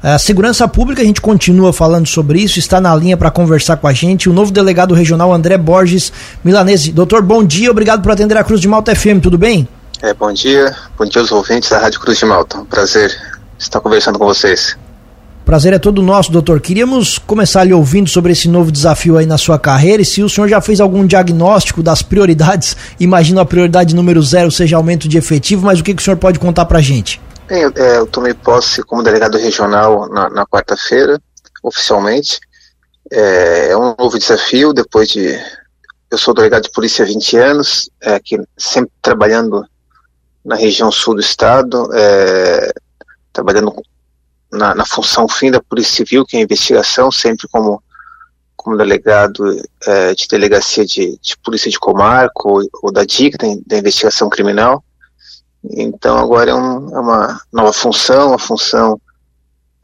A segurança pública, a gente continua falando sobre isso, está na linha para conversar com a gente o novo delegado regional André Borges Milanese. Doutor, bom dia, obrigado por atender a Cruz de Malta FM, tudo bem? É, bom dia, bom dia aos ouvintes da Rádio Cruz de Malta. prazer estar conversando com vocês. Prazer é todo nosso, doutor. Queríamos começar lhe ouvindo sobre esse novo desafio aí na sua carreira e se o senhor já fez algum diagnóstico das prioridades. Imagino a prioridade número zero seja aumento de efetivo, mas o que, que o senhor pode contar pra gente? Bem, eu, é, eu tomei posse como delegado regional na, na quarta-feira, oficialmente. É, é, um novo desafio depois de. Eu sou delegado de polícia há 20 anos, é, que sempre trabalhando na região sul do estado, é, trabalhando na, na, função fim da Polícia Civil, que é a investigação, sempre como, como delegado é, de delegacia de, de, polícia de comarca ou, ou da DIC, da, da, investigação criminal. Então agora é, um, é, uma nova função, uma função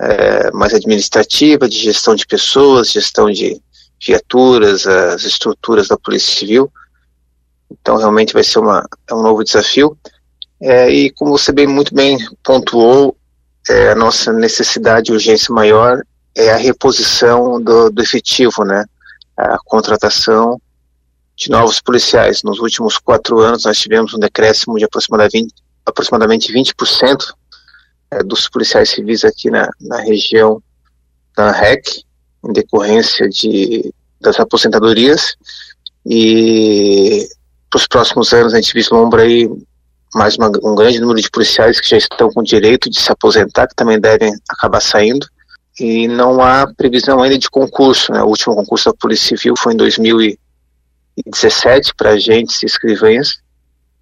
é, mais administrativa, de gestão de pessoas, gestão de viaturas, as estruturas da Polícia Civil. Então realmente vai ser uma, é um novo desafio. É, e como você bem muito bem pontuou, é, a nossa necessidade e urgência maior é a reposição do, do efetivo, né? A contratação de novos policiais. Nos últimos quatro anos nós tivemos um decréscimo de aproximadamente, aproximadamente 20% é, dos policiais civis aqui na, na região da REC, em decorrência de, das aposentadorias. E para os próximos anos a gente vislumbra aí mais uma, um grande número de policiais que já estão com direito de se aposentar, que também devem acabar saindo. E não há previsão ainda de concurso. Né? O último concurso da Polícia Civil foi em 2017 para agentes e escrivães,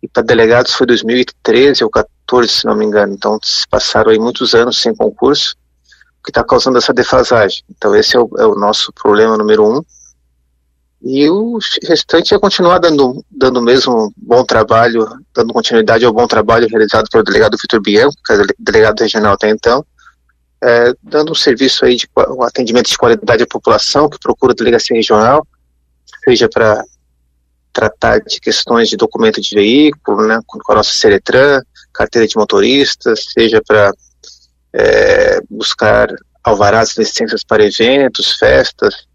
e para delegados foi 2013 ou 14, se não me engano. Então se passaram aí muitos anos sem concurso, o que está causando essa defasagem. Então esse é o, é o nosso problema número um. E o restante é continuar dando, dando mesmo bom trabalho, dando continuidade ao bom trabalho realizado pelo delegado Vitor Bianco, que é delegado regional até então, é, dando um serviço aí de um atendimento de qualidade à população que procura a delegacia regional, seja para tratar de questões de documento de veículo, né, com a nossa Ceretran, carteira de motorista, seja para é, buscar alvarás licenças para eventos, festas,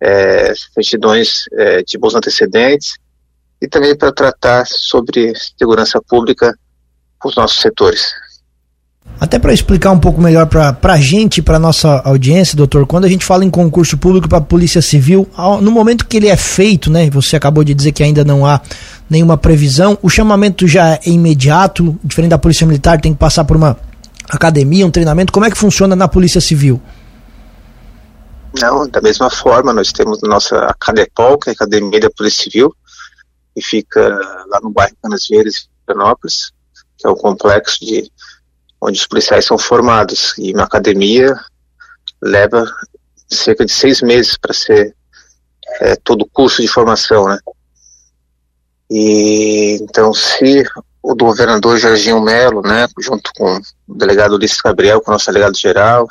é, certidões é, de bons antecedentes e também para tratar sobre segurança pública com os nossos setores. Até para explicar um pouco melhor para a gente, para nossa audiência, doutor, quando a gente fala em concurso público para a Polícia Civil, no momento que ele é feito, né, você acabou de dizer que ainda não há nenhuma previsão, o chamamento já é imediato, diferente da Polícia Militar, tem que passar por uma academia, um treinamento. Como é que funciona na Polícia Civil? Não, da mesma forma, nós temos nossa Acadepol, que é a Academia da Polícia Civil, que fica lá no bairro Canas Verdes, Florianópolis, que é o complexo de onde os policiais são formados. E uma academia leva cerca de seis meses para ser é, todo o curso de formação, né? E então, se o governador Jorginho Melo, né, junto com o delegado Ulisses Gabriel, com o nosso delegado geral,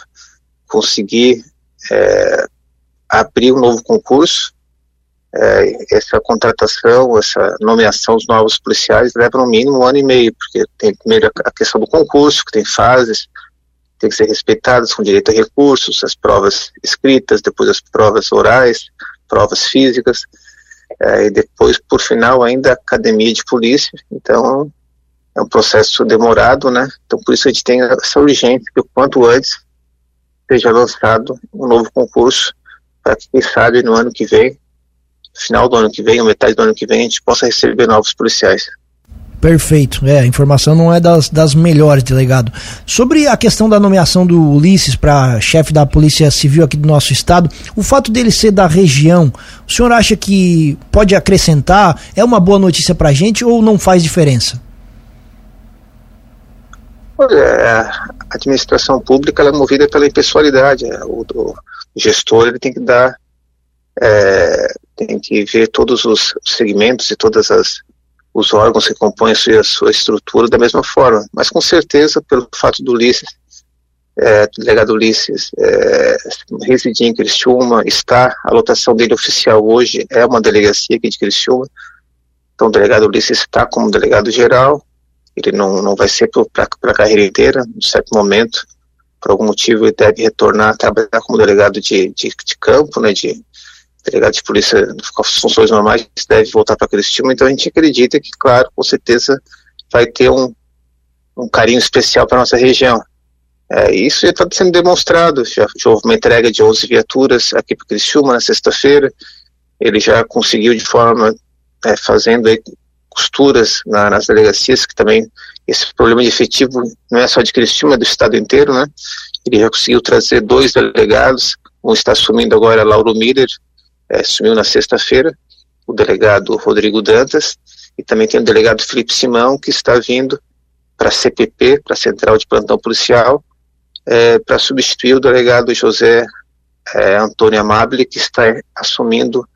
conseguir é, abrir um novo concurso. É, essa contratação, essa nomeação dos novos policiais leva no mínimo um ano e meio, porque tem primeiro a questão do concurso, que tem fases, tem que ser respeitadas com direito a recursos, as provas escritas, depois as provas orais, provas físicas, é, e depois, por final, ainda a academia de polícia. Então, é um processo demorado, né? Então, por isso a gente tem essa urgência que o quanto antes seja lançado um novo concurso para que, quem sabe, no ano que vem, final do ano que vem, ou metade do ano que vem, a gente possa receber novos policiais. Perfeito, é, a informação não é das, das melhores, delegado. Sobre a questão da nomeação do Ulisses para chefe da Polícia Civil aqui do nosso estado, o fato dele ser da região, o senhor acha que pode acrescentar? É uma boa notícia para a gente ou não faz diferença? Olha, a administração pública é movida pela impessoalidade. É, o, o, gestor ele tem que dar, é, tem que ver todos os segmentos e todas as os órgãos que compõem a sua, a sua estrutura da mesma forma. Mas com certeza, pelo fato do Ulisses, é, delegado Ulisses, é, residir em Criciúma, está, a lotação dele oficial hoje é uma delegacia aqui de Criciúma, então o delegado Ulisses está como delegado geral, ele não, não vai ser para a carreira inteira, em certo momento. Por algum motivo ele deve retornar a trabalhar como delegado de, de, de campo, né, de delegado de polícia com as funções normais, deve voltar para Criciúma, então a gente acredita que, claro, com certeza vai ter um, um carinho especial para nossa região. É, isso já está sendo demonstrado, já, já, houve uma entrega de 11 viaturas aqui para Criciúma na sexta-feira, ele já conseguiu de forma, é, fazendo aí costuras na, nas delegacias, que também esse problema de efetivo não é só de Criciúma, é do estado inteiro, né? Ele já conseguiu trazer dois delegados, um está assumindo agora Lauro Miller, é, assumiu na sexta-feira, o delegado Rodrigo Dantas, e também tem o delegado Felipe Simão, que está vindo para a CPP, para a Central de Plantão Policial, é, para substituir o delegado José é, Antônio Amabile, que está assumindo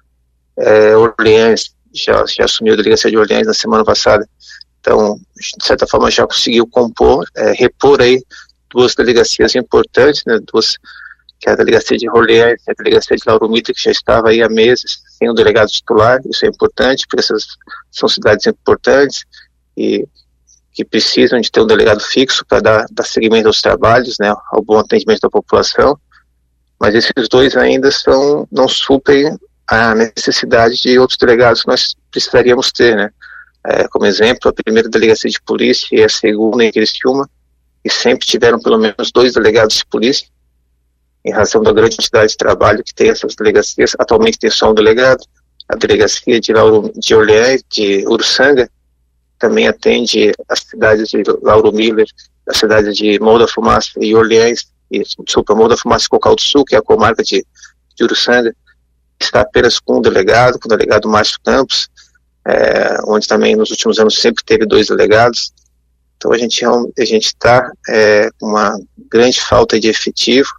é, Orleans, já, já assumiu a delegacia de Orleans na semana passada. Então, de certa forma, já conseguiu compor, é, repor aí duas delegacias importantes, né, duas, que é a delegacia de Orleans e a delegacia de Lauro Mita, que já estava aí há meses sem o delegado titular, isso é importante, porque essas são cidades importantes e que precisam de ter um delegado fixo para dar, dar seguimento aos trabalhos, né, ao bom atendimento da população, mas esses dois ainda são, não suprem a necessidade de outros delegados que nós precisaríamos ter, né. É, como exemplo, a primeira delegacia de polícia e a segunda em Criciúma, e sempre tiveram pelo menos dois delegados de polícia, em razão da grande quantidade de trabalho que tem essas delegacias. Atualmente tem só um delegado, a delegacia de, Lauro, de Orleans, de Uruçanga, também atende as cidades de Lauro Miller, a cidade de Morro da Fumaça e Orleans, e, desculpa, Morro da Fumaça e Cocal do Sul, que é a comarca de, de Uruçanga, está apenas com um delegado, com o delegado Márcio Campos, é, onde também nos últimos anos sempre teve dois delegados. Então a gente a gente está é, com uma grande falta de efetivo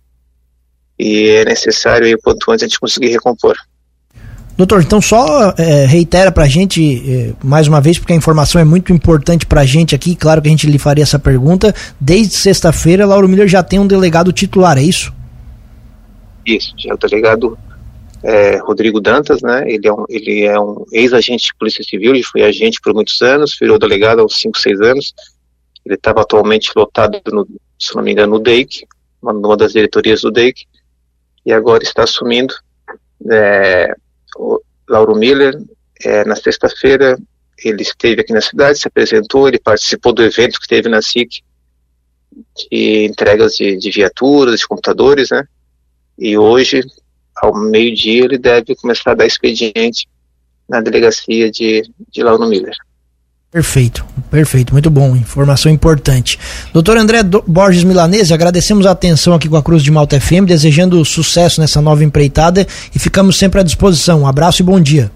e é necessário, aí, quanto antes, a gente conseguir recompor. Doutor, então só é, reitera para a gente, é, mais uma vez, porque a informação é muito importante para a gente aqui, claro que a gente lhe faria essa pergunta. Desde sexta-feira, Lauro Miller já tem um delegado titular, é isso? Isso, já é o delegado é, Rodrigo Dantas, né? Ele é um, ele é um ex-agente de Polícia Civil, ele foi agente por muitos anos, virou delegado uns 5, 6 anos. Ele estava atualmente lotado, no, se não me engano, no DEIC, uma das diretorias do DEIC, e agora está assumindo é, o Lauro Miller, é, na sexta-feira, ele esteve aqui na cidade, se apresentou, ele participou do evento que teve na SIC, de entregas de, de viaturas, de computadores, né? E hoje, ao meio-dia, ele deve começar a dar expediente na delegacia de, de Lauro Miller. Perfeito, perfeito, muito bom, informação importante. Doutor André Borges Milanese, agradecemos a atenção aqui com a Cruz de Malta FM, desejando sucesso nessa nova empreitada e ficamos sempre à disposição. Um abraço e bom dia.